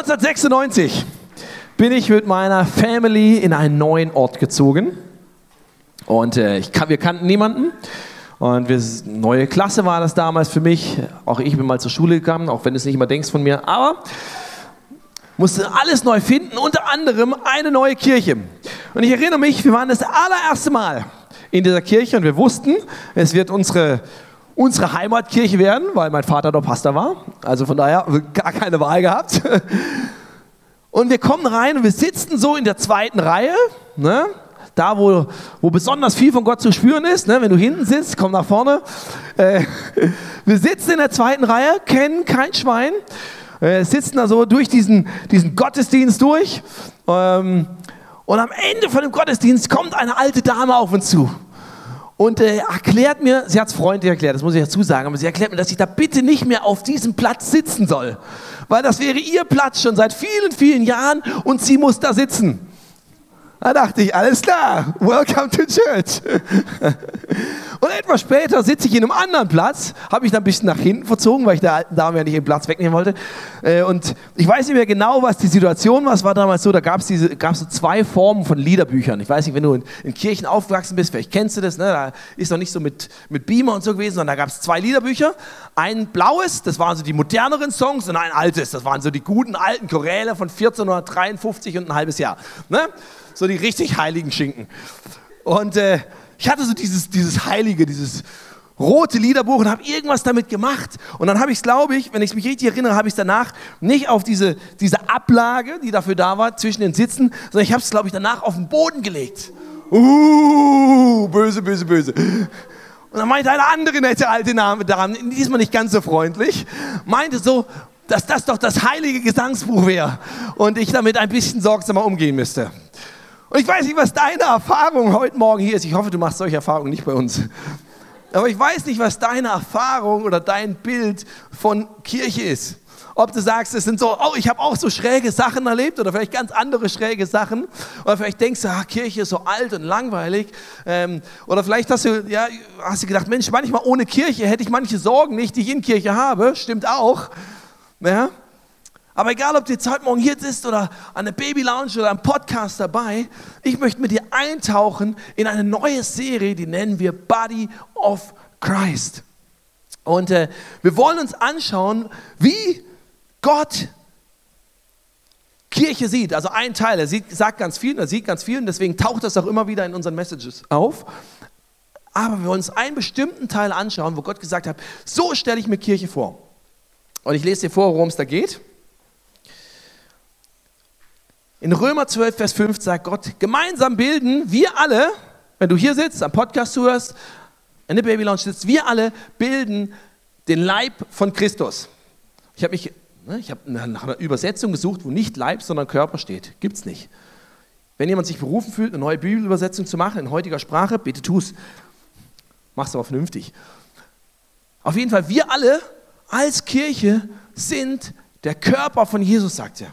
1996 bin ich mit meiner Family in einen neuen Ort gezogen. Und äh, ich wir kannten niemanden. Und wir, neue Klasse war das damals für mich. Auch ich bin mal zur Schule gegangen, auch wenn du es nicht immer denkst von mir. Aber musste alles neu finden, unter anderem eine neue Kirche. Und ich erinnere mich, wir waren das allererste Mal in dieser Kirche und wir wussten, es wird unsere unsere Heimatkirche werden, weil mein Vater dort Pastor war. Also von daher gar keine Wahl gehabt. Und wir kommen rein und wir sitzen so in der zweiten Reihe, ne? da wo, wo besonders viel von Gott zu spüren ist. Ne? Wenn du hinten sitzt, komm nach vorne. Äh, wir sitzen in der zweiten Reihe, kennen kein Schwein, äh, sitzen da so durch diesen, diesen Gottesdienst durch. Ähm, und am Ende von dem Gottesdienst kommt eine alte Dame auf uns zu und äh, erklärt mir, sie hat es freundlich erklärt, das muss ich dazu sagen, aber sie erklärt mir, dass ich da bitte nicht mehr auf diesem Platz sitzen soll, weil das wäre ihr Platz schon seit vielen, vielen Jahren und sie muss da sitzen. Da dachte ich, alles klar, welcome to church. Und etwas später sitze ich in einem anderen Platz, habe mich dann ein bisschen nach hinten verzogen, weil ich der alten Dame ja nicht den Platz wegnehmen wollte. Äh, und ich weiß nicht mehr genau, was die Situation war. Es war damals so, da gab es so zwei Formen von Liederbüchern. Ich weiß nicht, wenn du in, in Kirchen aufgewachsen bist, vielleicht kennst du das, ne? da ist noch nicht so mit, mit Beamer und so gewesen, sondern da gab es zwei Liederbücher. Ein blaues, das waren so die moderneren Songs, und ein altes, das waren so die guten alten Choräle von 1453 und ein halbes Jahr. Ne? so die richtig heiligen Schinken. Und äh, ich hatte so dieses, dieses heilige, dieses rote Liederbuch und habe irgendwas damit gemacht. Und dann habe ich es, glaube ich, wenn ich mich richtig erinnere, habe ich es danach nicht auf diese, diese Ablage, die dafür da war, zwischen den Sitzen, sondern ich habe es, glaube ich, danach auf den Boden gelegt. Uh, böse, böse, böse. Und dann meinte eine andere nette alte Name daran, diesmal nicht ganz so freundlich, meinte so, dass das doch das heilige Gesangsbuch wäre und ich damit ein bisschen sorgsamer umgehen müsste. Und ich weiß nicht, was deine Erfahrung heute Morgen hier ist. Ich hoffe, du machst solche Erfahrungen nicht bei uns. Aber ich weiß nicht, was deine Erfahrung oder dein Bild von Kirche ist. Ob du sagst, es sind so, oh, ich habe auch so schräge Sachen erlebt oder vielleicht ganz andere schräge Sachen. Oder vielleicht denkst du, ah, Kirche ist so alt und langweilig. Ähm, oder vielleicht hast du, ja, hast du gedacht, Mensch, manchmal ohne Kirche hätte ich manche Sorgen nicht, die ich in Kirche habe. Stimmt auch. Ja? Aber egal, ob du jetzt heute Morgen hier sitzt oder an der Baby Lounge oder am Podcast dabei, ich möchte mit dir eintauchen in eine neue Serie, die nennen wir Body of Christ. Und äh, wir wollen uns anschauen, wie Gott Kirche sieht. Also ein Teil, er sieht, sagt ganz viel, er sieht ganz viel und deswegen taucht das auch immer wieder in unseren Messages auf. Aber wir wollen uns einen bestimmten Teil anschauen, wo Gott gesagt hat, so stelle ich mir Kirche vor. Und ich lese dir vor, worum es da geht. In Römer 12, Vers 5 sagt Gott, gemeinsam bilden wir alle, wenn du hier sitzt, am Podcast zuhörst, in der Baby Lounge sitzt, wir alle bilden den Leib von Christus. Ich habe mich, ne, ich habe nach einer Übersetzung gesucht, wo nicht Leib, sondern Körper steht. Gibt es nicht. Wenn jemand sich berufen fühlt, eine neue Bibelübersetzung zu machen in heutiger Sprache, bitte tu es. Mach es aber vernünftig. Auf jeden Fall, wir alle als Kirche sind der Körper von Jesus, sagt er.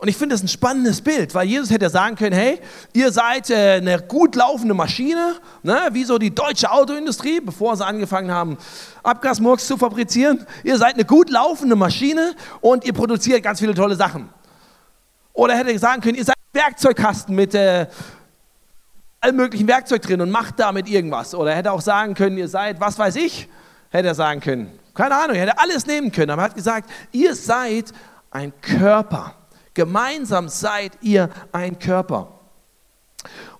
Und ich finde das ein spannendes Bild, weil Jesus hätte ja sagen können, hey, ihr seid äh, eine gut laufende Maschine, ne, wie so die deutsche Autoindustrie, bevor sie angefangen haben, Abgasmurks zu fabrizieren. Ihr seid eine gut laufende Maschine und ihr produziert ganz viele tolle Sachen. Oder hätte er sagen können, ihr seid ein Werkzeugkasten mit äh, allem möglichen Werkzeug drin und macht damit irgendwas. Oder er hätte auch sagen können, ihr seid, was weiß ich, hätte er sagen können. Keine Ahnung, er hätte alles nehmen können, aber er hat gesagt, ihr seid ein Körper. Gemeinsam seid ihr ein Körper.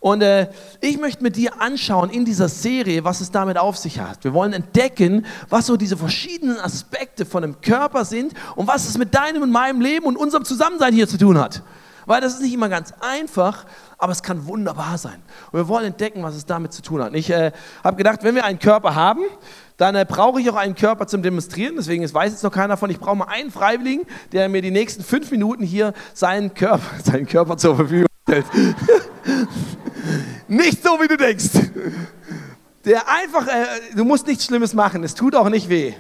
Und äh, ich möchte mit dir anschauen in dieser Serie, was es damit auf sich hat. Wir wollen entdecken, was so diese verschiedenen Aspekte von einem Körper sind und was es mit deinem und meinem Leben und unserem Zusammensein hier zu tun hat. Weil das ist nicht immer ganz einfach, aber es kann wunderbar sein. Und wir wollen entdecken, was es damit zu tun hat. Ich äh, habe gedacht, wenn wir einen Körper haben, dann äh, brauche ich auch einen Körper zum Demonstrieren. Deswegen weiß jetzt noch keiner von. Ich brauche mal einen Freiwilligen, der mir die nächsten fünf Minuten hier seinen Körper, seinen Körper zur Verfügung stellt. nicht so, wie du denkst. Der einfach, äh, du musst nichts Schlimmes machen. Es tut auch nicht weh.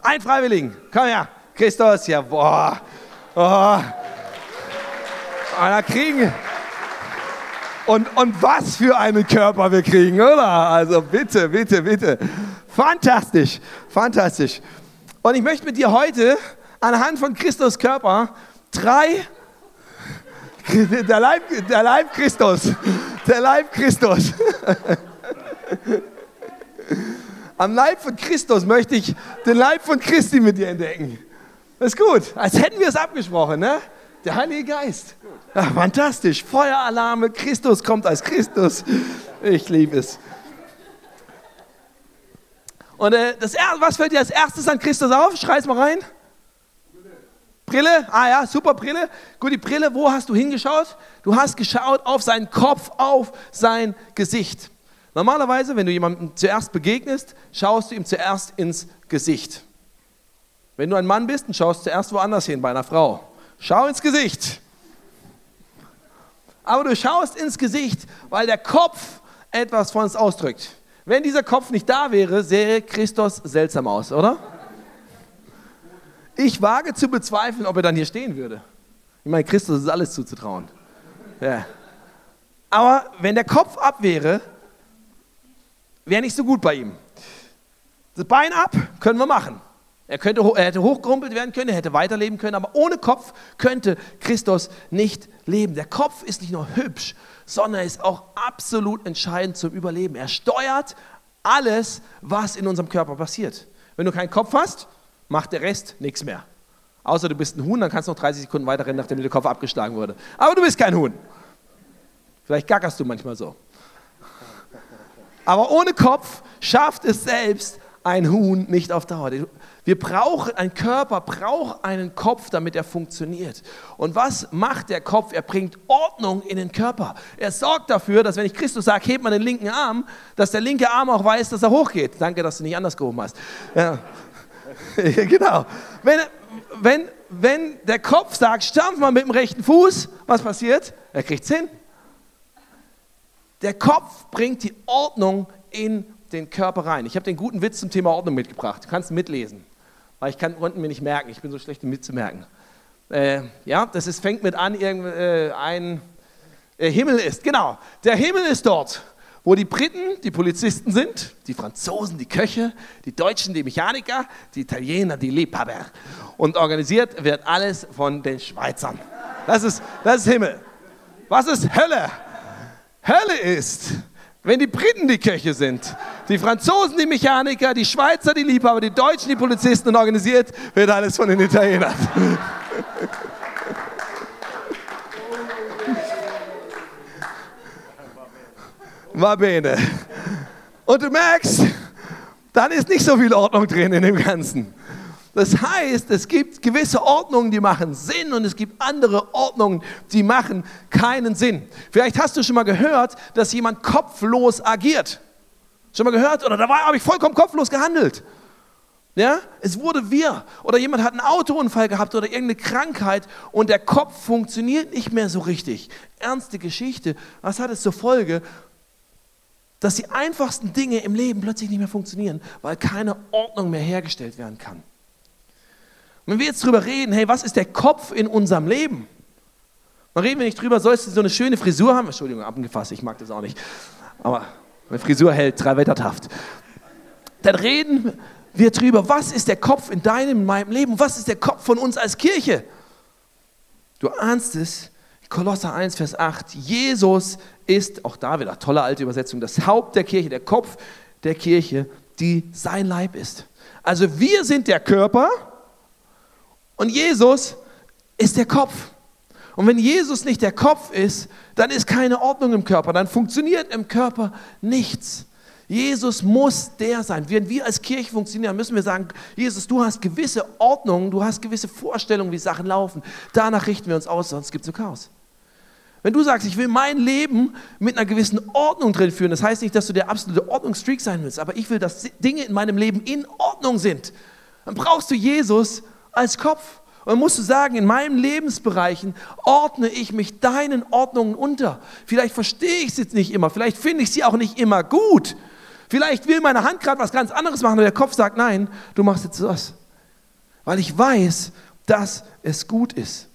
Ein Freiwilligen. Komm her. Christus, ja, boah. Oh. Da kriegen. Und, und was für einen Körper wir kriegen, oder? Also bitte, bitte, bitte. Fantastisch, fantastisch. Und ich möchte mit dir heute anhand von Christus Körper drei, der Leib, der Leib Christus, der Leib Christus. Am Leib von Christus möchte ich den Leib von Christi mit dir entdecken. Das ist gut, als hätten wir es abgesprochen, ne? Der Heilige Geist. Ach, fantastisch. Feueralarme, Christus kommt als Christus. Ich liebe es. Und äh, das, was fällt dir als erstes an Christus auf? Schrei's mal rein. Brille, ah ja, super Brille. Gut, die Brille, wo hast du hingeschaut? Du hast geschaut auf seinen Kopf, auf sein Gesicht. Normalerweise, wenn du jemandem zuerst begegnest, schaust du ihm zuerst ins Gesicht. Wenn du ein Mann bist, dann schaust du zuerst woanders hin, bei einer Frau. Schau ins Gesicht. Aber du schaust ins Gesicht, weil der Kopf etwas von uns ausdrückt. Wenn dieser Kopf nicht da wäre, sähe Christus seltsam aus, oder? Ich wage zu bezweifeln, ob er dann hier stehen würde. Ich meine, Christus ist alles zuzutrauen. Ja. Aber wenn der Kopf ab wäre, wäre nicht so gut bei ihm. Das Bein ab können wir machen. Er, könnte, er hätte hochgerumpelt werden können, er hätte weiterleben können, aber ohne Kopf könnte Christus nicht leben. Der Kopf ist nicht nur hübsch, sondern er ist auch absolut entscheidend zum Überleben. Er steuert alles, was in unserem Körper passiert. Wenn du keinen Kopf hast, macht der Rest nichts mehr. Außer du bist ein Huhn, dann kannst du noch 30 Sekunden weiterrennen, nachdem der Kopf abgeschlagen wurde. Aber du bist kein Huhn. Vielleicht gackerst du manchmal so. Aber ohne Kopf schafft es selbst ein Huhn nicht auf Dauer. Wir brauchen, ein Körper braucht einen Kopf, damit er funktioniert. Und was macht der Kopf? Er bringt Ordnung in den Körper. Er sorgt dafür, dass wenn ich Christus sage, hebt man den linken Arm, dass der linke Arm auch weiß, dass er hochgeht. Danke, dass du nicht anders gehoben hast. Ja. genau. Wenn, wenn, wenn der Kopf sagt, stampf mal mit dem rechten Fuß, was passiert? Er kriegt es hin. Der Kopf bringt die Ordnung in den Körper rein. Ich habe den guten Witz zum Thema Ordnung mitgebracht. Du kannst mitlesen, weil ich kann, konnte mir nicht merken. Ich bin so schlecht, mitzumerken. Äh, ja, das ist, fängt mit an, irgend, äh, ein äh, Himmel ist. Genau, der Himmel ist dort, wo die Briten die Polizisten sind, die Franzosen die Köche, die Deutschen die Mechaniker, die Italiener die Liebhaber. Und organisiert wird alles von den Schweizern. Das ist, das ist Himmel. Was ist Hölle? Hölle ist, wenn die Briten die Köche sind, die Franzosen die Mechaniker, die Schweizer die Liebhaber, die Deutschen die Polizisten und organisiert wird alles von den Italienern. Va bene. Und du merkst, dann ist nicht so viel Ordnung drin in dem Ganzen. Das heißt, es gibt gewisse Ordnungen, die machen Sinn und es gibt andere Ordnungen, die machen keinen Sinn. Vielleicht hast du schon mal gehört, dass jemand kopflos agiert. Schon mal gehört? Oder da habe ich vollkommen kopflos gehandelt. Ja, es wurde wir. Oder jemand hat einen Autounfall gehabt oder irgendeine Krankheit und der Kopf funktioniert nicht mehr so richtig. Ernste Geschichte. Was hat es zur Folge? Dass die einfachsten Dinge im Leben plötzlich nicht mehr funktionieren, weil keine Ordnung mehr hergestellt werden kann. Wenn wir jetzt darüber reden, hey, was ist der Kopf in unserem Leben? Dann reden wir nicht drüber, sollst du so eine schöne Frisur haben? Entschuldigung, abgefasst, ich mag das auch nicht. Aber eine Frisur hält drei Wettertaft. Dann reden wir drüber, was ist der Kopf in deinem, in meinem Leben? Was ist der Kopf von uns als Kirche? Du ahnst es, Kolosser 1, Vers 8. Jesus ist, auch da wieder, tolle alte Übersetzung, das Haupt der Kirche, der Kopf der Kirche, die sein Leib ist. Also wir sind der Körper, und Jesus ist der Kopf. Und wenn Jesus nicht der Kopf ist, dann ist keine Ordnung im Körper, dann funktioniert im Körper nichts. Jesus muss der sein. Wenn wir als Kirche funktionieren, müssen wir sagen, Jesus, du hast gewisse Ordnungen, du hast gewisse Vorstellungen, wie Sachen laufen. Danach richten wir uns aus, sonst gibt es so Chaos. Wenn du sagst, ich will mein Leben mit einer gewissen Ordnung drin führen, das heißt nicht, dass du der absolute Ordnungsstreak sein willst, aber ich will, dass Dinge in meinem Leben in Ordnung sind. Dann brauchst du Jesus als Kopf. Und dann musst du sagen, in meinen Lebensbereichen ordne ich mich deinen Ordnungen unter. Vielleicht verstehe ich es jetzt nicht immer, vielleicht finde ich sie auch nicht immer gut. Vielleicht will meine Hand gerade was ganz anderes machen und der Kopf sagt, nein, du machst jetzt das. Weil ich weiß, dass es gut ist.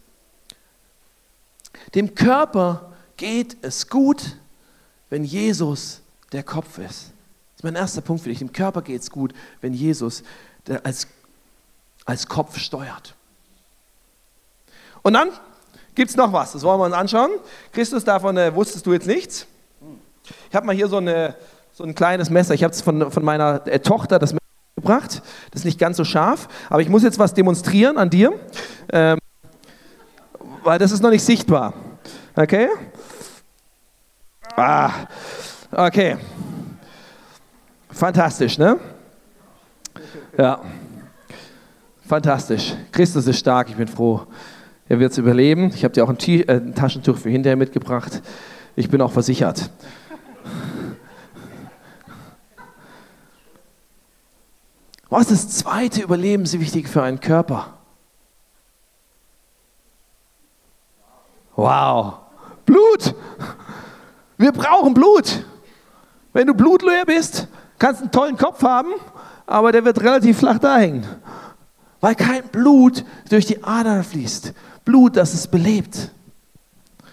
Dem Körper geht es gut, wenn Jesus der Kopf ist. Das ist mein erster Punkt für dich. Dem Körper geht es gut, wenn Jesus als als Kopf steuert. Und dann gibt es noch was, das wollen wir uns anschauen. Christus, davon äh, wusstest du jetzt nichts. Ich habe mal hier so, eine, so ein kleines Messer. Ich habe es von, von meiner äh, Tochter, das Messer gebracht. Das ist nicht ganz so scharf, aber ich muss jetzt was demonstrieren an dir, ähm, weil das ist noch nicht sichtbar. Okay? Ah, okay. Fantastisch, ne? Ja. Fantastisch. Christus ist stark, ich bin froh. Er wird es überleben. Ich habe dir auch ein, äh, ein Taschentuch für hinterher mitgebracht. Ich bin auch versichert. Was ist das zweite überlebenswichtig für einen Körper? Wow. Blut. Wir brauchen Blut. Wenn du blutleer bist, kannst du einen tollen Kopf haben, aber der wird relativ flach da hängen. Weil kein Blut durch die Adern fließt. Blut, das es belebt.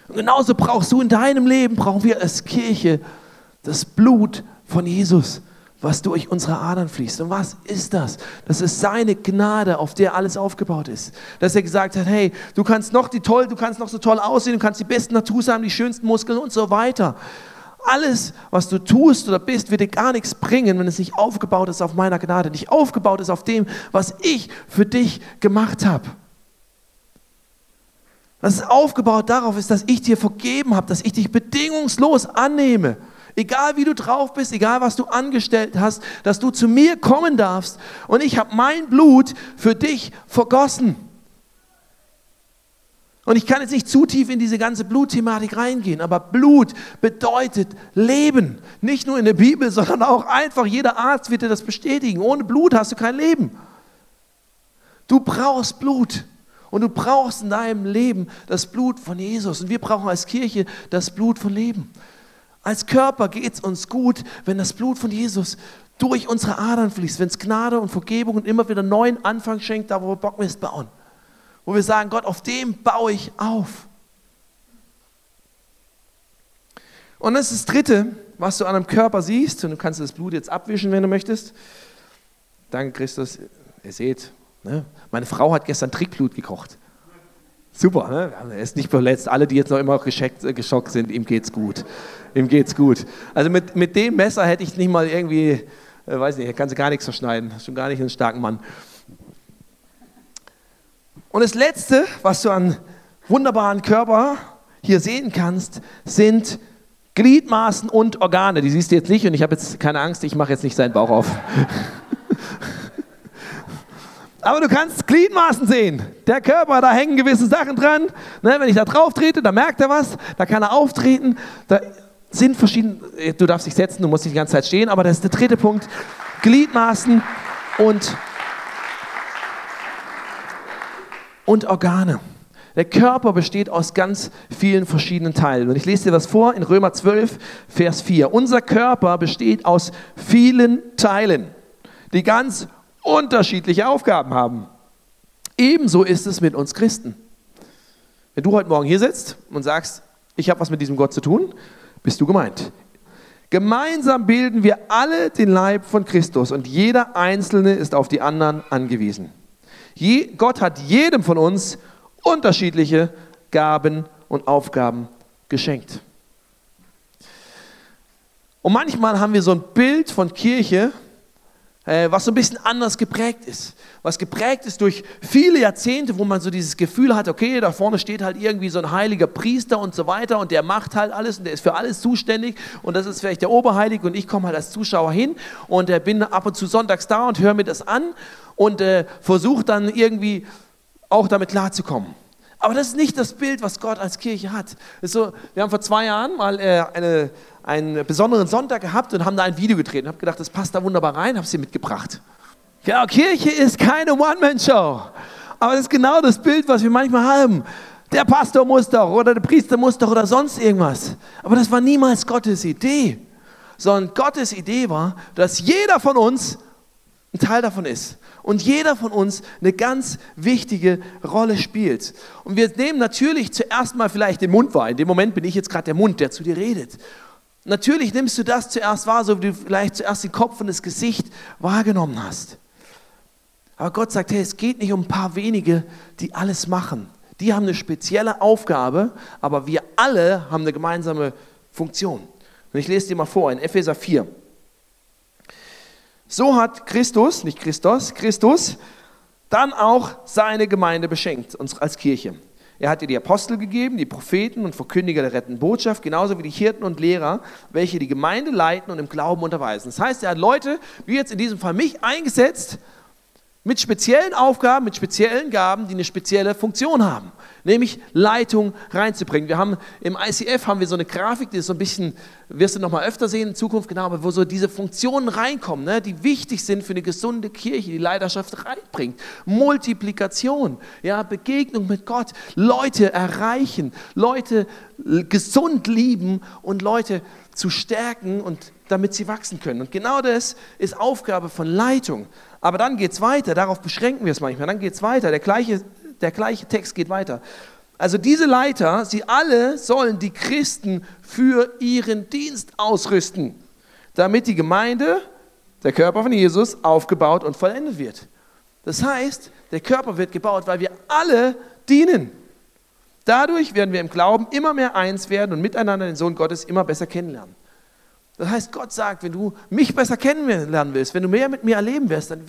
Und genauso brauchst du in deinem Leben, brauchen wir als Kirche das Blut von Jesus was durch unsere Adern fließt. Und was ist das? Das ist seine Gnade, auf der alles aufgebaut ist. Dass er gesagt hat, hey, du kannst noch die toll, du kannst noch so toll aussehen, du kannst die besten Tattoos haben, die schönsten Muskeln und so weiter. Alles, was du tust oder bist, wird dir gar nichts bringen, wenn es nicht aufgebaut ist auf meiner Gnade, nicht aufgebaut ist auf dem, was ich für dich gemacht habe. Dass es aufgebaut darauf ist, dass ich dir vergeben habe, dass ich dich bedingungslos annehme egal wie du drauf bist, egal was du angestellt hast, dass du zu mir kommen darfst und ich habe mein Blut für dich vergossen. Und ich kann jetzt nicht zu tief in diese ganze Blutthematik reingehen, aber Blut bedeutet Leben. Nicht nur in der Bibel, sondern auch einfach jeder Arzt wird dir das bestätigen. Ohne Blut hast du kein Leben. Du brauchst Blut. Und du brauchst in deinem Leben das Blut von Jesus. Und wir brauchen als Kirche das Blut von Leben. Als Körper geht es uns gut, wenn das Blut von Jesus durch unsere Adern fließt, wenn es Gnade und Vergebung und immer wieder neuen Anfang schenkt, da wo wir Bock Bockmist bauen. Wo wir sagen, Gott, auf dem baue ich auf. Und das ist das Dritte, was du an einem Körper siehst, und du kannst das Blut jetzt abwischen, wenn du möchtest. Danke, Christus. Ihr seht, ne? meine Frau hat gestern Trickblut gekocht. Super, ne? er ist nicht verletzt. Alle, die jetzt noch immer geschockt, äh, geschockt sind, ihm geht's gut. Ihm geht's gut. Also mit, mit dem Messer hätte ich nicht mal irgendwie, äh, weiß nicht, kannst du gar nichts verschneiden. Schon gar nicht einen starken Mann. Und das Letzte, was du an wunderbaren Körper hier sehen kannst, sind Gliedmaßen und Organe. Die siehst du jetzt nicht und ich habe jetzt keine Angst, ich mache jetzt nicht seinen Bauch auf. Aber du kannst Gliedmaßen sehen. Der Körper, da hängen gewisse Sachen dran. Ne, wenn ich da drauf trete, da merkt er was, da kann er auftreten. Da sind verschiedene, du darfst dich setzen, du musst nicht die ganze Zeit stehen, aber das ist der dritte Punkt. Gliedmaßen und, und Organe. Der Körper besteht aus ganz vielen verschiedenen Teilen. Und ich lese dir was vor in Römer 12, Vers 4. Unser Körper besteht aus vielen Teilen, die ganz unterschiedliche Aufgaben haben. Ebenso ist es mit uns Christen. Wenn du heute Morgen hier sitzt und sagst, ich habe was mit diesem Gott zu tun, bist du gemeint. Gemeinsam bilden wir alle den Leib von Christus und jeder Einzelne ist auf die anderen angewiesen. Je, Gott hat jedem von uns unterschiedliche Gaben und Aufgaben geschenkt. Und manchmal haben wir so ein Bild von Kirche, äh, was so ein bisschen anders geprägt ist. Was geprägt ist durch viele Jahrzehnte, wo man so dieses Gefühl hat, okay, da vorne steht halt irgendwie so ein heiliger Priester und so weiter und der macht halt alles und der ist für alles zuständig und das ist vielleicht der Oberheilige und ich komme halt als Zuschauer hin und äh, bin ab und zu sonntags da und höre mir das an und äh, versuche dann irgendwie auch damit klarzukommen. Aber das ist nicht das Bild, was Gott als Kirche hat. So, wir haben vor zwei Jahren mal äh, eine einen besonderen Sonntag gehabt und haben da ein Video gedreht. Und habe gedacht, das passt da wunderbar rein, habe sie mitgebracht. Ja, Kirche ist keine One-Man-Show. Aber das ist genau das Bild, was wir manchmal haben. Der Pastor muss doch oder der Priester muss doch oder sonst irgendwas. Aber das war niemals Gottes Idee. Sondern Gottes Idee war, dass jeder von uns ein Teil davon ist. Und jeder von uns eine ganz wichtige Rolle spielt. Und wir nehmen natürlich zuerst mal vielleicht den Mund wahr. In dem Moment bin ich jetzt gerade der Mund, der zu dir redet. Natürlich nimmst du das zuerst wahr, so wie du vielleicht zuerst den Kopf und das Gesicht wahrgenommen hast. Aber Gott sagt, hey, es geht nicht um ein paar wenige, die alles machen, Die haben eine spezielle Aufgabe, aber wir alle haben eine gemeinsame Funktion. Und ich lese dir mal vor in Epheser 4. So hat Christus, nicht Christus, Christus, dann auch seine Gemeinde beschenkt, uns als Kirche. Er hat dir die Apostel gegeben, die Propheten und Verkündiger der rettenden Botschaft, genauso wie die Hirten und Lehrer, welche die Gemeinde leiten und im Glauben unterweisen. Das heißt, er hat Leute, wie jetzt in diesem Fall mich, eingesetzt, mit speziellen Aufgaben, mit speziellen Gaben, die eine spezielle Funktion haben, nämlich Leitung reinzubringen. Wir haben im ICF haben wir so eine Grafik, die ist so ein bisschen, wirst du noch mal öfter sehen in Zukunft, genau, wo so diese Funktionen reinkommen, ne, die wichtig sind für eine gesunde Kirche, die Leidenschaft reinbringt. Multiplikation, ja, Begegnung mit Gott, Leute erreichen, Leute gesund lieben und Leute zu stärken und damit sie wachsen können. Und genau das ist Aufgabe von Leitung. Aber dann geht es weiter, darauf beschränken wir es manchmal. Dann geht es weiter, der gleiche, der gleiche Text geht weiter. Also diese Leiter, sie alle sollen die Christen für ihren Dienst ausrüsten, damit die Gemeinde, der Körper von Jesus, aufgebaut und vollendet wird. Das heißt, der Körper wird gebaut, weil wir alle dienen. Dadurch werden wir im Glauben immer mehr eins werden und miteinander den Sohn Gottes immer besser kennenlernen. Das heißt, Gott sagt, wenn du mich besser kennenlernen willst, wenn du mehr mit mir erleben wirst, dann,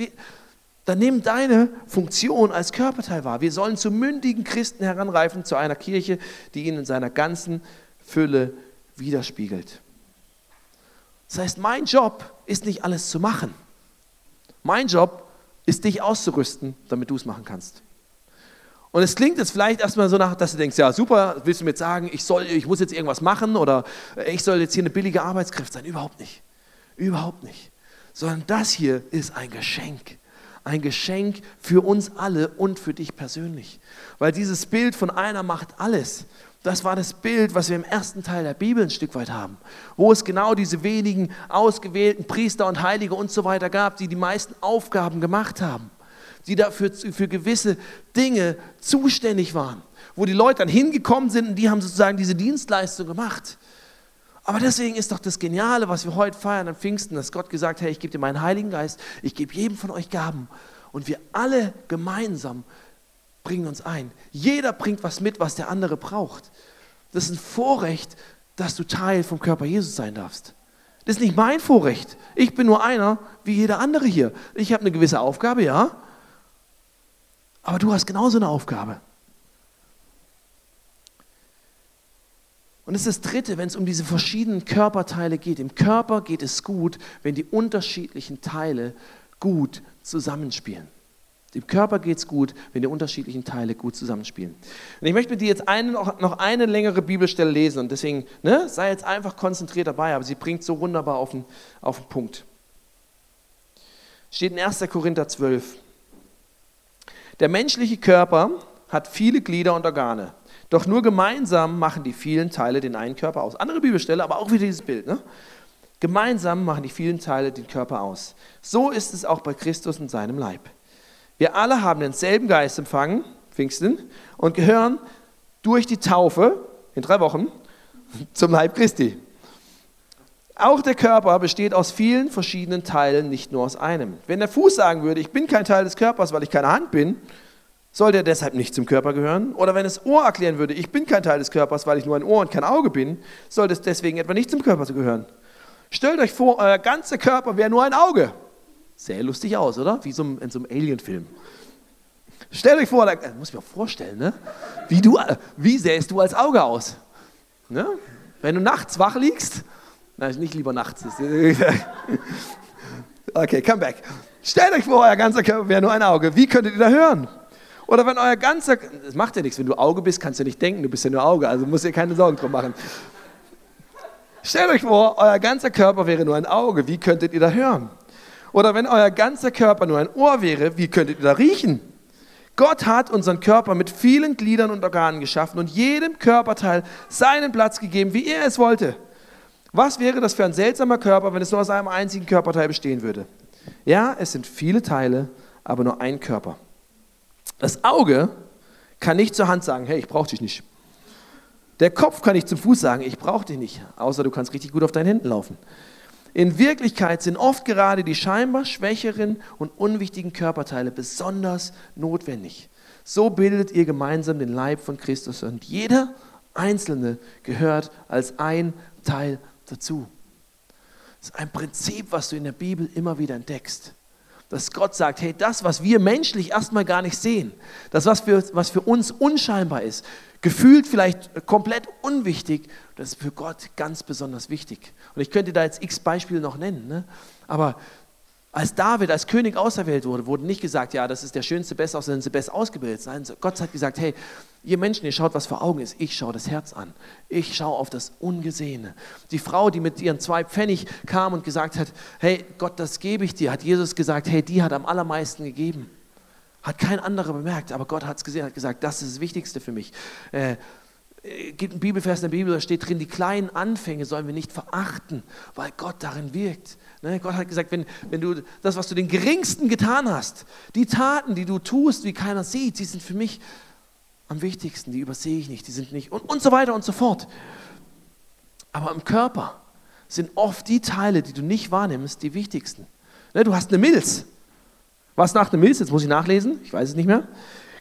dann nimm deine Funktion als Körperteil wahr. Wir sollen zu mündigen Christen heranreifen, zu einer Kirche, die ihn in seiner ganzen Fülle widerspiegelt. Das heißt, mein Job ist nicht alles zu machen. Mein Job ist dich auszurüsten, damit du es machen kannst. Und es klingt jetzt vielleicht erstmal so nach, dass du denkst, ja super, willst du mir jetzt sagen, ich, soll, ich muss jetzt irgendwas machen oder ich soll jetzt hier eine billige Arbeitskraft sein? Überhaupt nicht. Überhaupt nicht. Sondern das hier ist ein Geschenk. Ein Geschenk für uns alle und für dich persönlich. Weil dieses Bild von einer macht alles, das war das Bild, was wir im ersten Teil der Bibel ein Stück weit haben, wo es genau diese wenigen ausgewählten Priester und Heilige und so weiter gab, die die meisten Aufgaben gemacht haben die dafür für gewisse Dinge zuständig waren, wo die Leute dann hingekommen sind und die haben sozusagen diese Dienstleistung gemacht. Aber deswegen ist doch das Geniale, was wir heute feiern an Pfingsten, dass Gott gesagt hat, hey, ich gebe dir meinen Heiligen Geist, ich gebe jedem von euch Gaben und wir alle gemeinsam bringen uns ein. Jeder bringt was mit, was der andere braucht. Das ist ein Vorrecht, dass du Teil vom Körper Jesus sein darfst. Das ist nicht mein Vorrecht. Ich bin nur einer wie jeder andere hier. Ich habe eine gewisse Aufgabe, ja, aber du hast genauso eine Aufgabe. Und das ist das Dritte, wenn es um diese verschiedenen Körperteile geht. Im Körper geht es gut, wenn die unterschiedlichen Teile gut zusammenspielen. Im Körper geht es gut, wenn die unterschiedlichen Teile gut zusammenspielen. Und ich möchte mit dir jetzt eine, noch eine längere Bibelstelle lesen und deswegen ne, sei jetzt einfach konzentriert dabei, aber sie bringt so wunderbar auf den, auf den Punkt. Steht in 1. Korinther 12. Der menschliche Körper hat viele Glieder und Organe. Doch nur gemeinsam machen die vielen Teile den einen Körper aus. Andere Bibelstelle, aber auch wieder dieses Bild. Ne? Gemeinsam machen die vielen Teile den Körper aus. So ist es auch bei Christus und seinem Leib. Wir alle haben denselben Geist empfangen, Pfingsten, und gehören durch die Taufe in drei Wochen zum Leib Christi. Auch der Körper besteht aus vielen verschiedenen Teilen, nicht nur aus einem. Wenn der Fuß sagen würde, ich bin kein Teil des Körpers, weil ich keine Hand bin, soll der deshalb nicht zum Körper gehören? Oder wenn das Ohr erklären würde, ich bin kein Teil des Körpers, weil ich nur ein Ohr und kein Auge bin, soll das deswegen etwa nicht zum Körper gehören? Stellt euch vor, euer ganzer Körper wäre nur ein Auge. Sehr lustig aus, oder? Wie so in so einem Alien-Film. Stellt euch vor, da, muss ich mir vorstellen, ne? wie, du, wie sähst du als Auge aus? Ne? Wenn du nachts wach liegst Nein, nicht lieber nachts. Okay, come back. Stellt euch vor, euer ganzer Körper wäre nur ein Auge. Wie könntet ihr da hören? Oder wenn euer ganzer, das macht ja nichts, wenn du Auge bist, kannst du nicht denken, du bist ja nur Auge, also musst ihr keine Sorgen drum machen. Stellt euch vor, euer ganzer Körper wäre nur ein Auge, wie könntet ihr da hören? Oder wenn euer ganzer Körper nur ein Ohr wäre, wie könntet ihr da riechen? Gott hat unseren Körper mit vielen Gliedern und Organen geschaffen und jedem Körperteil seinen Platz gegeben, wie er es wollte. Was wäre das für ein seltsamer Körper, wenn es nur aus einem einzigen Körperteil bestehen würde? Ja, es sind viele Teile, aber nur ein Körper. Das Auge kann nicht zur Hand sagen, hey, ich brauche dich nicht. Der Kopf kann nicht zum Fuß sagen, ich brauche dich nicht, außer du kannst richtig gut auf deinen Händen laufen. In Wirklichkeit sind oft gerade die scheinbar schwächeren und unwichtigen Körperteile besonders notwendig. So bildet ihr gemeinsam den Leib von Christus und jeder Einzelne gehört als ein Teil dazu. Das ist ein Prinzip, was du in der Bibel immer wieder entdeckst. Dass Gott sagt, hey, das, was wir menschlich erstmal gar nicht sehen, das, was für, was für uns unscheinbar ist, gefühlt vielleicht komplett unwichtig, das ist für Gott ganz besonders wichtig. Und ich könnte da jetzt x Beispiele noch nennen, ne? aber als David als König auserwählt wurde, wurde nicht gesagt, ja, das ist der schönste, der best ausgebildet. Nein, Gott hat gesagt, hey, ihr Menschen, ihr schaut, was vor Augen ist. Ich schaue das Herz an. Ich schaue auf das Ungesehene. Die Frau, die mit ihren zwei Pfennig kam und gesagt hat, hey, Gott, das gebe ich dir, hat Jesus gesagt, hey, die hat am allermeisten gegeben. Hat kein anderer bemerkt, aber Gott hat es gesehen, hat gesagt, das ist das Wichtigste für mich. Äh, gibt einen Bibelvers in der Bibel, da steht drin, die kleinen Anfänge sollen wir nicht verachten, weil Gott darin wirkt. Ne? Gott hat gesagt, wenn, wenn du das, was du den Geringsten getan hast, die Taten, die du tust, wie keiner sieht, die sind für mich am wichtigsten, die übersehe ich nicht, die sind nicht und, und so weiter und so fort. Aber im Körper sind oft die Teile, die du nicht wahrnimmst, die wichtigsten. Ne? Du hast eine Milz. Was nach der Milz? Jetzt muss ich nachlesen, ich weiß es nicht mehr.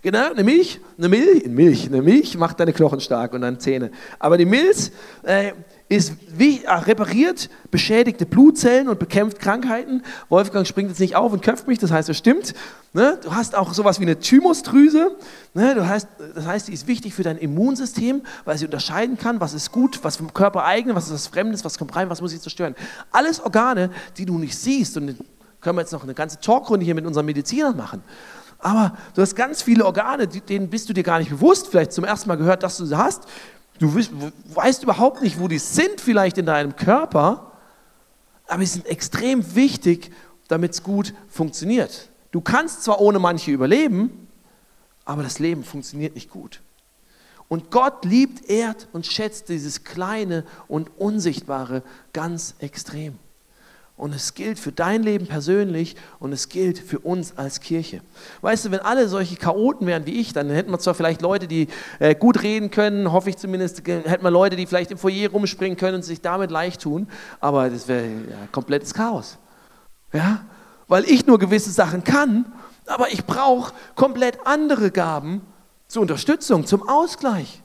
Genau, eine Milch, eine Milch, Milch, eine Milch macht deine Knochen stark und deine Zähne. Aber die Milz äh, ist wie, äh, repariert beschädigte Blutzellen und bekämpft Krankheiten. Wolfgang springt jetzt nicht auf und köpft mich, das heißt, es stimmt. Ne? Du hast auch sowas wie eine Thymusdrüse. Ne? Du heißt, das heißt, die ist wichtig für dein Immunsystem, weil sie unterscheiden kann, was ist gut, was vom Körper eigen, was ist was Fremdes, was kommt rein, was muss ich zerstören. Alles Organe, die du nicht siehst. Und können wir jetzt noch eine ganze Talkrunde hier mit unseren Medizinern machen. Aber du hast ganz viele Organe, denen bist du dir gar nicht bewusst, vielleicht zum ersten Mal gehört, dass du sie hast. Du weißt überhaupt nicht, wo die sind, vielleicht in deinem Körper, aber sie sind extrem wichtig, damit es gut funktioniert. Du kannst zwar ohne manche überleben, aber das Leben funktioniert nicht gut. Und Gott liebt, ehrt und schätzt dieses Kleine und Unsichtbare ganz extrem. Und es gilt für dein Leben persönlich und es gilt für uns als Kirche. Weißt du, wenn alle solche Chaoten wären wie ich, dann hätten wir zwar vielleicht Leute, die äh, gut reden können, hoffe ich zumindest, hätten wir Leute, die vielleicht im Foyer rumspringen können und sich damit leicht tun, aber das wäre ja, komplettes Chaos. Ja? Weil ich nur gewisse Sachen kann, aber ich brauche komplett andere Gaben zur Unterstützung, zum Ausgleich.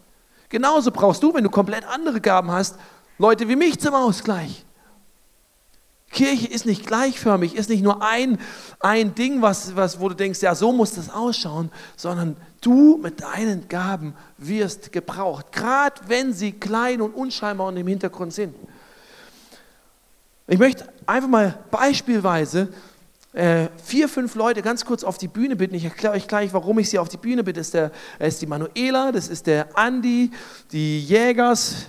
Genauso brauchst du, wenn du komplett andere Gaben hast, Leute wie mich zum Ausgleich. Kirche ist nicht gleichförmig, ist nicht nur ein, ein Ding, was, was, wo du denkst, ja, so muss das ausschauen, sondern du mit deinen Gaben wirst gebraucht, gerade wenn sie klein und unscheinbar und im Hintergrund sind. Ich möchte einfach mal beispielweise äh, vier, fünf Leute ganz kurz auf die Bühne bitten. Ich erkläre euch gleich, warum ich sie auf die Bühne bitte. Das ist, der, das ist die Manuela, das ist der Andi, die Jägers.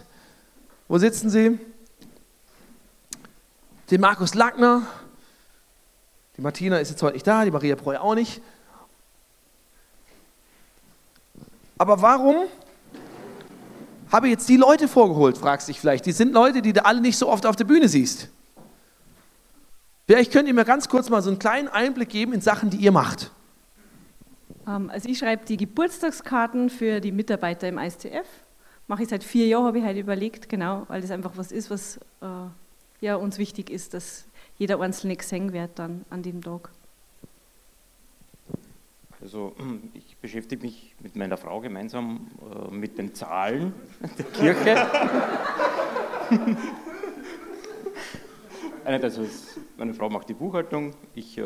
Wo sitzen sie? Den Markus Lackner. Die Martina ist jetzt heute nicht da, die Maria Breu auch nicht. Aber warum habe ich jetzt die Leute vorgeholt, fragst du dich vielleicht. Die sind Leute, die du alle nicht so oft auf der Bühne siehst. Vielleicht könnt ihr mir ganz kurz mal so einen kleinen Einblick geben in Sachen, die ihr macht. Ähm, also ich schreibe die Geburtstagskarten für die Mitarbeiter im ISTF. Mache ich seit vier Jahren, habe ich halt überlegt, genau, weil das einfach was ist, was äh, ja, uns wichtig ist, dass jeder Einzelne gesehen wird dann an dem Tag. Also ich beschäftige mich mit meiner Frau gemeinsam äh, mit den Zahlen der Kirche. also meine Frau macht die Buchhaltung, ich äh,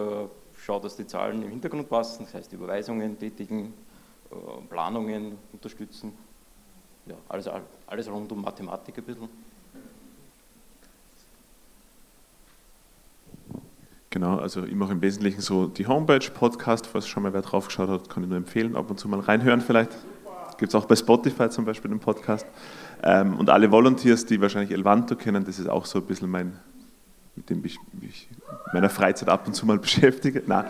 schaue, dass die Zahlen im Hintergrund passen, das heißt Überweisungen tätigen, äh, Planungen unterstützen, ja, alles, alles rund um Mathematik ein bisschen. Genau, also ich mache im Wesentlichen so die Homepage, Podcast, falls schon mal wer drauf geschaut hat, kann ich nur empfehlen, ab und zu mal reinhören vielleicht. Gibt es auch bei Spotify zum Beispiel den Podcast. Ähm, und alle Volunteers, die wahrscheinlich Elvanto kennen, das ist auch so ein bisschen mein, mit dem ich mich in meiner Freizeit ab und zu mal beschäftige. Na,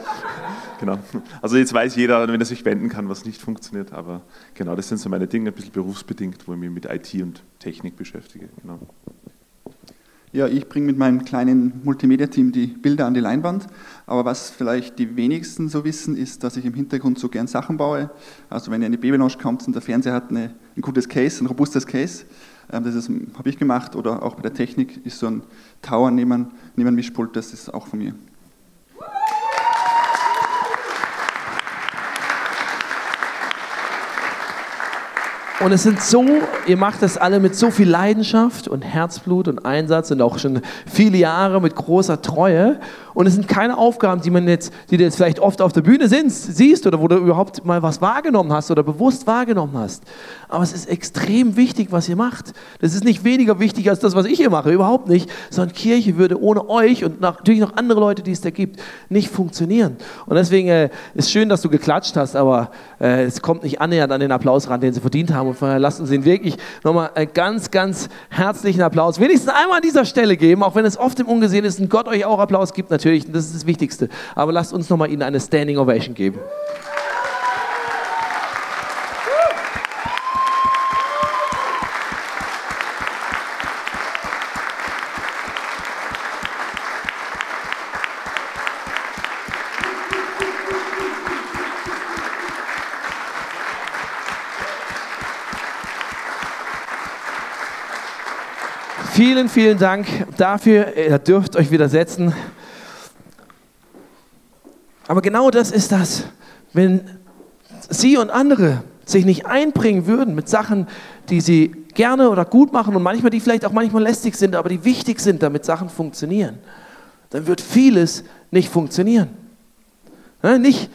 genau. Also jetzt weiß jeder, wenn er sich wenden kann, was nicht funktioniert, aber genau, das sind so meine Dinge, ein bisschen berufsbedingt, wo ich mich mit IT und Technik beschäftige. Genau. Ja, ich bringe mit meinem kleinen Multimedia-Team die Bilder an die Leinwand. Aber was vielleicht die wenigsten so wissen, ist, dass ich im Hintergrund so gern Sachen baue. Also wenn ihr in die Babylounge kommt und der Fernseher hat eine, ein gutes Case, ein robustes Case, ähm, das habe ich gemacht. Oder auch bei der Technik ist so ein Tower neben, neben einem Mischpult, das ist auch von mir. Und es sind so, ihr macht das alle mit so viel Leidenschaft und Herzblut und Einsatz und auch schon viele Jahre mit großer Treue. Und es sind keine Aufgaben, die man jetzt, die du jetzt vielleicht oft auf der Bühne siehst oder wo du überhaupt mal was wahrgenommen hast oder bewusst wahrgenommen hast. Aber es ist extrem wichtig, was ihr macht. Das ist nicht weniger wichtig als das, was ich hier mache, überhaupt nicht. Sondern Kirche würde ohne euch und natürlich noch andere Leute, die es da gibt, nicht funktionieren. Und deswegen äh, ist schön, dass du geklatscht hast, aber äh, es kommt nicht annähernd an den Applaus ran, den sie verdient haben. Und von daher lasst uns ihnen wirklich nochmal einen ganz, ganz herzlichen Applaus wenigstens einmal an dieser Stelle geben, auch wenn es oft im Ungesehen ist und Gott euch auch Applaus gibt, natürlich. Das ist das Wichtigste. Aber lasst uns nochmal ihnen eine Standing Ovation geben. Vielen, vielen Dank dafür. Ihr dürft euch wieder setzen. Aber genau das ist das. Wenn Sie und andere sich nicht einbringen würden mit Sachen, die sie gerne oder gut machen und manchmal die vielleicht auch manchmal lästig sind, aber die wichtig sind, damit Sachen funktionieren, dann wird vieles nicht funktionieren. Ja, nicht,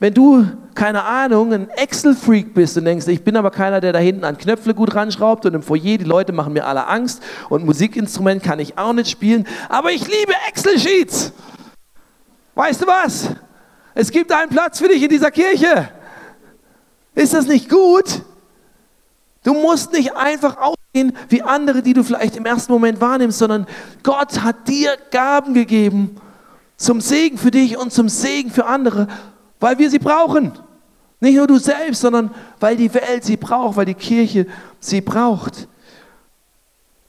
wenn du, keine Ahnung, ein Excel-Freak bist und denkst, ich bin aber keiner, der da hinten an Knöpfe gut ranschraubt und im Foyer, die Leute machen mir alle Angst und Musikinstrument kann ich auch nicht spielen, aber ich liebe Excel-Sheets. Weißt du was? Es gibt einen Platz für dich in dieser Kirche. Ist das nicht gut? Du musst nicht einfach aussehen wie andere, die du vielleicht im ersten Moment wahrnimmst, sondern Gott hat dir Gaben gegeben zum Segen für dich und zum Segen für andere weil wir sie brauchen. Nicht nur du selbst, sondern weil die Welt sie braucht, weil die Kirche sie braucht.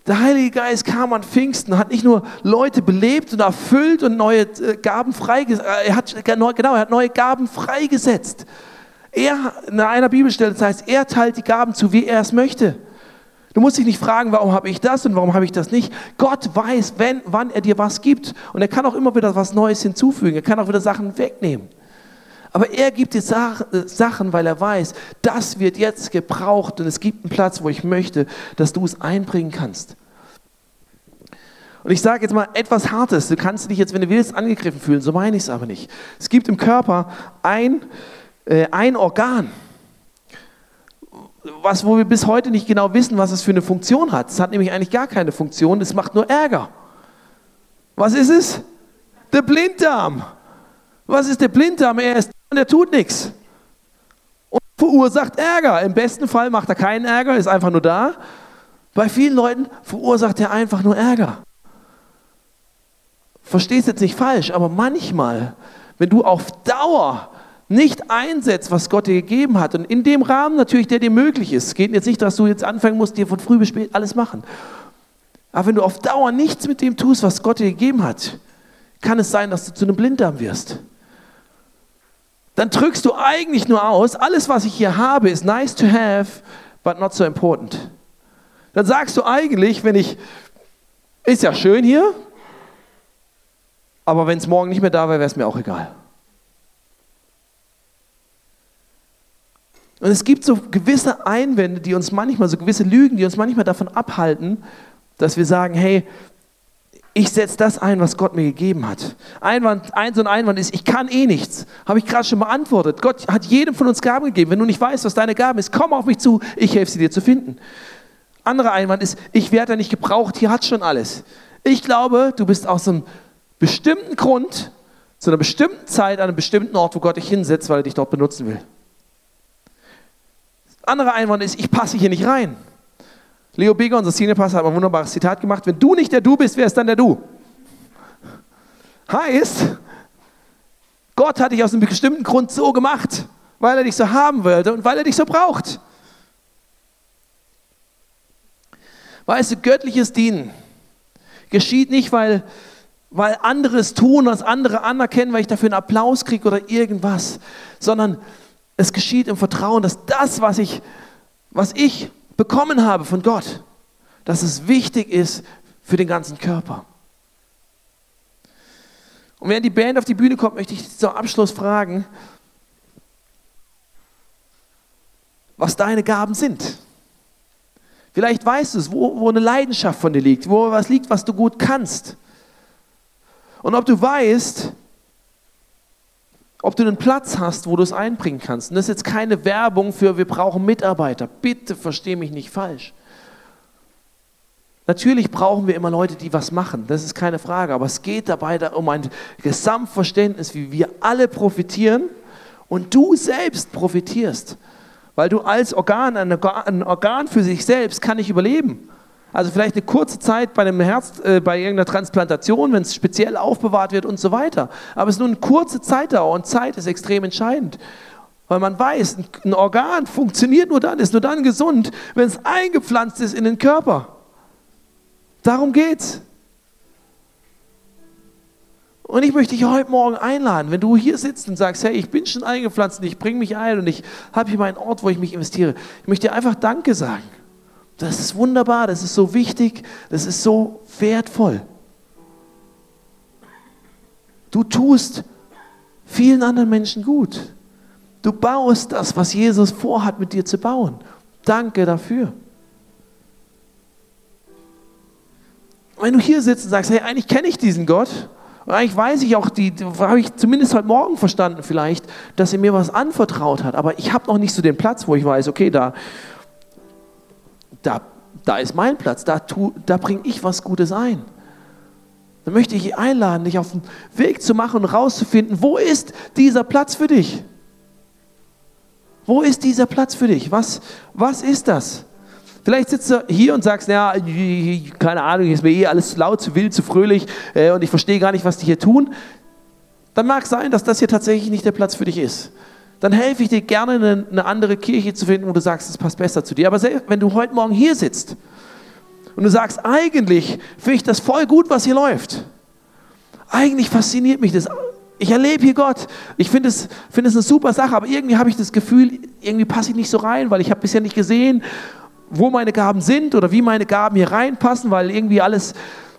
Der Heilige Geist kam an Pfingsten, hat nicht nur Leute belebt und erfüllt und neue äh, Gaben freigesetzt, äh, er hat, genau, er hat neue Gaben freigesetzt. Er, in einer Bibelstelle das heißt, er teilt die Gaben zu, wie er es möchte. Du musst dich nicht fragen, warum habe ich das und warum habe ich das nicht. Gott weiß, wenn, wann er dir was gibt. Und er kann auch immer wieder was Neues hinzufügen. Er kann auch wieder Sachen wegnehmen. Aber er gibt dir Sachen, weil er weiß, das wird jetzt gebraucht und es gibt einen Platz, wo ich möchte, dass du es einbringen kannst. Und ich sage jetzt mal etwas Hartes. Du kannst dich jetzt, wenn du willst, angegriffen fühlen. So meine ich es aber nicht. Es gibt im Körper ein, äh, ein Organ, was, wo wir bis heute nicht genau wissen, was es für eine Funktion hat. Es hat nämlich eigentlich gar keine Funktion. Es macht nur Ärger. Was ist es? Der Blinddarm. Was ist der Blinddarm? Er ist und er tut nichts. Und verursacht Ärger. Im besten Fall macht er keinen Ärger, ist einfach nur da. Bei vielen Leuten verursacht er einfach nur Ärger. Verstehst jetzt nicht falsch, aber manchmal, wenn du auf Dauer nicht einsetzt, was Gott dir gegeben hat und in dem Rahmen natürlich, der dir möglich ist, geht jetzt nicht, dass du jetzt anfangen musst, dir von früh bis spät alles machen. Aber wenn du auf Dauer nichts mit dem tust, was Gott dir gegeben hat, kann es sein, dass du zu einem Blinddarm wirst dann drückst du eigentlich nur aus, alles, was ich hier habe, ist nice to have, but not so important. Dann sagst du eigentlich, wenn ich, ist ja schön hier, aber wenn es morgen nicht mehr da wäre, wäre es mir auch egal. Und es gibt so gewisse Einwände, die uns manchmal, so gewisse Lügen, die uns manchmal davon abhalten, dass wir sagen, hey, ich setze das ein, was Gott mir gegeben hat. Einwand, ein so ein Einwand ist, ich kann eh nichts. Habe ich gerade schon beantwortet. Gott hat jedem von uns Gaben gegeben. Wenn du nicht weißt, was deine Gabe ist, komm auf mich zu, ich helfe sie dir zu finden. Anderer Einwand ist, ich werde da nicht gebraucht, hier hat schon alles. Ich glaube, du bist aus einem bestimmten Grund, zu einer bestimmten Zeit, an einem bestimmten Ort, wo Gott dich hinsetzt, weil er dich dort benutzen will. Anderer Einwand ist, ich passe hier nicht rein. Leo Beger, unser Pastor, hat ein wunderbares Zitat gemacht. Wenn du nicht der Du bist, wer ist dann der Du? Heißt, Gott hat dich aus einem bestimmten Grund so gemacht, weil er dich so haben wollte und weil er dich so braucht. Weißt du, göttliches Dienen geschieht nicht, weil, weil andere es tun, was andere anerkennen, weil ich dafür einen Applaus kriege oder irgendwas, sondern es geschieht im Vertrauen, dass das, was ich, was ich bekommen habe von Gott, dass es wichtig ist für den ganzen Körper. Und während die Band auf die Bühne kommt, möchte ich zum Abschluss fragen, was deine Gaben sind. Vielleicht weißt du es, wo, wo eine Leidenschaft von dir liegt, wo was liegt, was du gut kannst. Und ob du weißt, ob du einen Platz hast, wo du es einbringen kannst. Und das ist jetzt keine Werbung für, wir brauchen Mitarbeiter. Bitte versteh mich nicht falsch. Natürlich brauchen wir immer Leute, die was machen, das ist keine Frage, aber es geht dabei um ein Gesamtverständnis, wie wir alle profitieren und du selbst profitierst, weil du als Organ, ein Organ für sich selbst kann nicht überleben. Also vielleicht eine kurze Zeit bei einem Herz, äh, bei irgendeiner Transplantation, wenn es speziell aufbewahrt wird und so weiter. Aber es ist nur eine kurze Zeitdauer und Zeit ist extrem entscheidend. Weil man weiß, ein Organ funktioniert nur dann, ist nur dann gesund, wenn es eingepflanzt ist in den Körper. Darum geht's. Und ich möchte dich heute Morgen einladen, wenn du hier sitzt und sagst, hey, ich bin schon eingepflanzt und ich bringe mich ein und ich habe hier meinen Ort, wo ich mich investiere. Ich möchte dir einfach Danke sagen. Das ist wunderbar, das ist so wichtig, das ist so wertvoll. Du tust vielen anderen Menschen gut. Du baust das, was Jesus vorhat, mit dir zu bauen. Danke dafür. wenn du hier sitzt und sagst, hey, eigentlich kenne ich diesen Gott, und eigentlich weiß ich auch, die, habe ich zumindest heute Morgen verstanden vielleicht, dass er mir was anvertraut hat, aber ich habe noch nicht so den Platz, wo ich weiß, okay, da, da, da ist mein Platz, da, da bringe ich was Gutes ein. Dann möchte ich dich einladen, dich auf den Weg zu machen und rauszufinden, wo ist dieser Platz für dich? Wo ist dieser Platz für dich? Was, was ist das? Vielleicht sitzt du hier und sagst, ja, keine Ahnung, ist mir eh alles zu laut, zu wild, zu fröhlich äh, und ich verstehe gar nicht, was die hier tun. Dann mag sein, dass das hier tatsächlich nicht der Platz für dich ist. Dann helfe ich dir gerne, eine, andere Kirche zu finden, wo du sagst, es passt besser zu dir. Aber selbst, wenn du heute Morgen hier sitzt und du sagst, eigentlich finde ich das voll gut, was hier läuft. Eigentlich fasziniert mich das. Ich erlebe hier Gott. Ich finde es, find es eine super Sache, aber irgendwie habe ich das Gefühl, irgendwie passe ich nicht so rein, weil ich habe bisher nicht gesehen wo meine Gaben sind oder wie meine Gaben hier reinpassen, weil irgendwie alles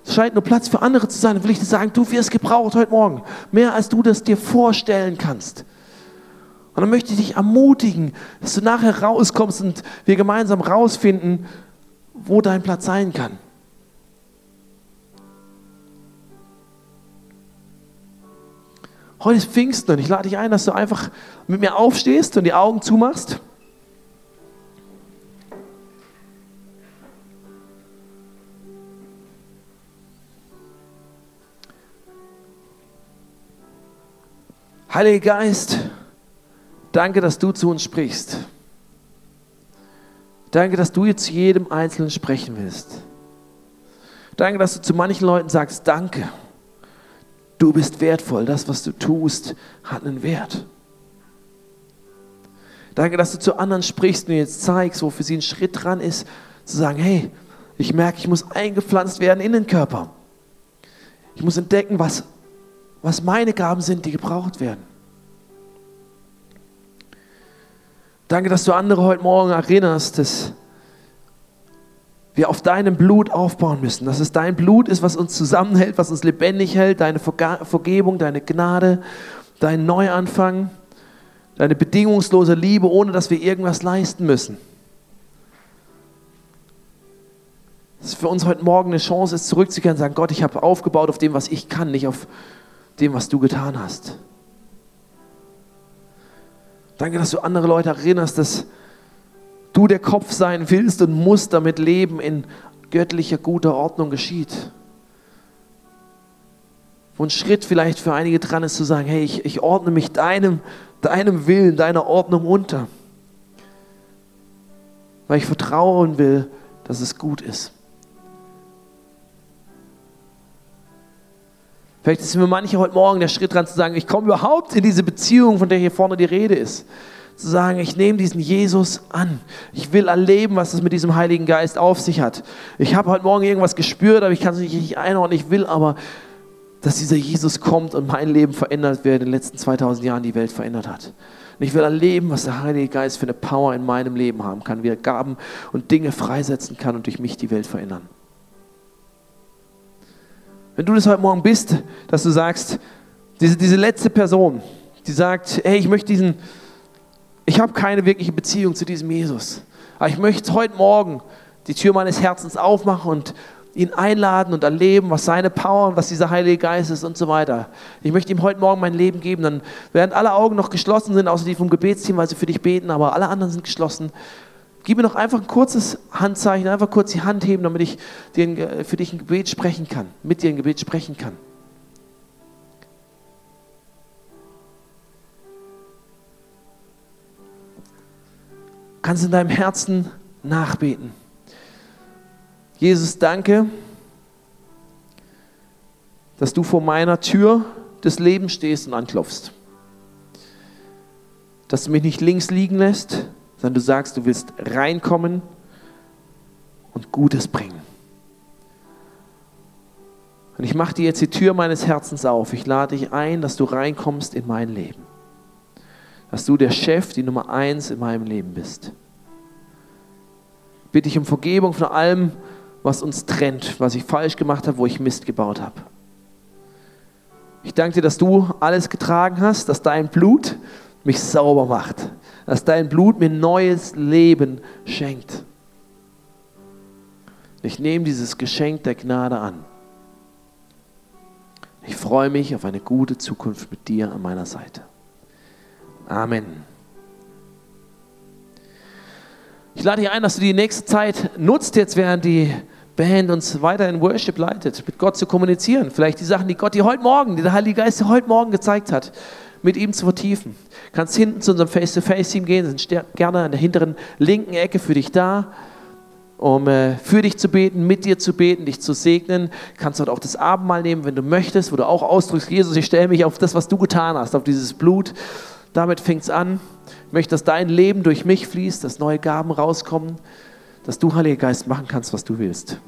scheint nur Platz für andere zu sein, dann will ich dir sagen, du wirst gebraucht heute Morgen. Mehr als du das dir vorstellen kannst. Und dann möchte ich dich ermutigen, dass du nachher rauskommst und wir gemeinsam rausfinden, wo dein Platz sein kann. Heute ist Pfingsten und ich lade dich ein, dass du einfach mit mir aufstehst und die Augen zumachst. Heiliger Geist, danke, dass du zu uns sprichst. Danke, dass du jetzt jedem Einzelnen sprechen willst. Danke, dass du zu manchen Leuten sagst, danke. Du bist wertvoll. Das, was du tust, hat einen Wert. Danke, dass du zu anderen sprichst und jetzt zeigst, wo für sie ein Schritt dran ist, zu sagen, hey, ich merke, ich muss eingepflanzt werden in den Körper. Ich muss entdecken, was was meine Gaben sind, die gebraucht werden. Danke, dass du andere heute Morgen erinnerst, dass wir auf deinem Blut aufbauen müssen, dass es dein Blut ist, was uns zusammenhält, was uns lebendig hält, deine Vergebung, deine Gnade, dein Neuanfang, deine bedingungslose Liebe, ohne dass wir irgendwas leisten müssen. Dass für uns heute Morgen eine Chance ist, zurückzukehren und sagen, Gott, ich habe aufgebaut auf dem, was ich kann, nicht auf dem, was du getan hast. Danke, dass du andere Leute erinnerst, dass du der Kopf sein willst und musst, damit Leben in göttlicher, guter Ordnung geschieht. Wo ein Schritt vielleicht für einige dran ist, zu sagen, hey, ich, ich ordne mich deinem, deinem Willen, deiner Ordnung unter. Weil ich vertrauen will, dass es gut ist. Vielleicht ist für manche heute Morgen der Schritt dran zu sagen, ich komme überhaupt in diese Beziehung, von der hier vorne die Rede ist. Zu sagen, ich nehme diesen Jesus an. Ich will erleben, was es mit diesem Heiligen Geist auf sich hat. Ich habe heute Morgen irgendwas gespürt, aber ich kann es nicht einordnen. Ich will aber, dass dieser Jesus kommt und mein Leben verändert, wer in den letzten 2000 Jahren die Welt verändert hat. Und ich will erleben, was der Heilige Geist für eine Power in meinem Leben haben kann, wie er Gaben und Dinge freisetzen kann und durch mich die Welt verändern. Wenn du das heute Morgen bist, dass du sagst, diese, diese letzte Person, die sagt, hey, ich möchte diesen, ich habe keine wirkliche Beziehung zu diesem Jesus, aber ich möchte heute Morgen die Tür meines Herzens aufmachen und ihn einladen und erleben, was seine Power und was dieser Heilige Geist ist und so weiter. Ich möchte ihm heute Morgen mein Leben geben. Dann, während alle Augen noch geschlossen sind, außer die vom Gebetsteam, weil sie für dich beten, aber alle anderen sind geschlossen, gib mir noch einfach ein kurzes Handzeichen, einfach kurz die Hand heben, damit ich dir, für dich ein Gebet sprechen kann, mit dir ein Gebet sprechen kann. Kannst in deinem Herzen nachbeten. Jesus, danke, dass du vor meiner Tür des Lebens stehst und anklopfst. Dass du mich nicht links liegen lässt, sondern du sagst, du willst reinkommen und Gutes bringen. Und ich mache dir jetzt die Tür meines Herzens auf. Ich lade dich ein, dass du reinkommst in mein Leben. Dass du der Chef, die Nummer eins in meinem Leben bist. Bitte ich um Vergebung von allem, was uns trennt, was ich falsch gemacht habe, wo ich Mist gebaut habe. Ich danke dir, dass du alles getragen hast, dass dein Blut mich sauber macht, dass dein Blut mir neues Leben schenkt. Ich nehme dieses Geschenk der Gnade an. Ich freue mich auf eine gute Zukunft mit dir an meiner Seite. Amen. Ich lade dich ein, dass du die nächste Zeit nutzt, jetzt während die Band uns weiter in Worship leitet, mit Gott zu kommunizieren. Vielleicht die Sachen, die Gott dir heute Morgen, die der Heilige Geist dir heute Morgen gezeigt hat, mit ihm zu vertiefen. Du kannst hinten zu unserem Face-to-Face-Team gehen, sind gerne an der hinteren linken Ecke für dich da, um äh, für dich zu beten, mit dir zu beten, dich zu segnen. Du kannst dort auch das Abendmahl nehmen, wenn du möchtest, wo du auch ausdrückst, Jesus, ich stelle mich auf das, was du getan hast, auf dieses Blut. Damit fängt es an. Ich möchte, dass dein Leben durch mich fließt, dass neue Gaben rauskommen dass du, Heiliger Geist, machen kannst, was du willst.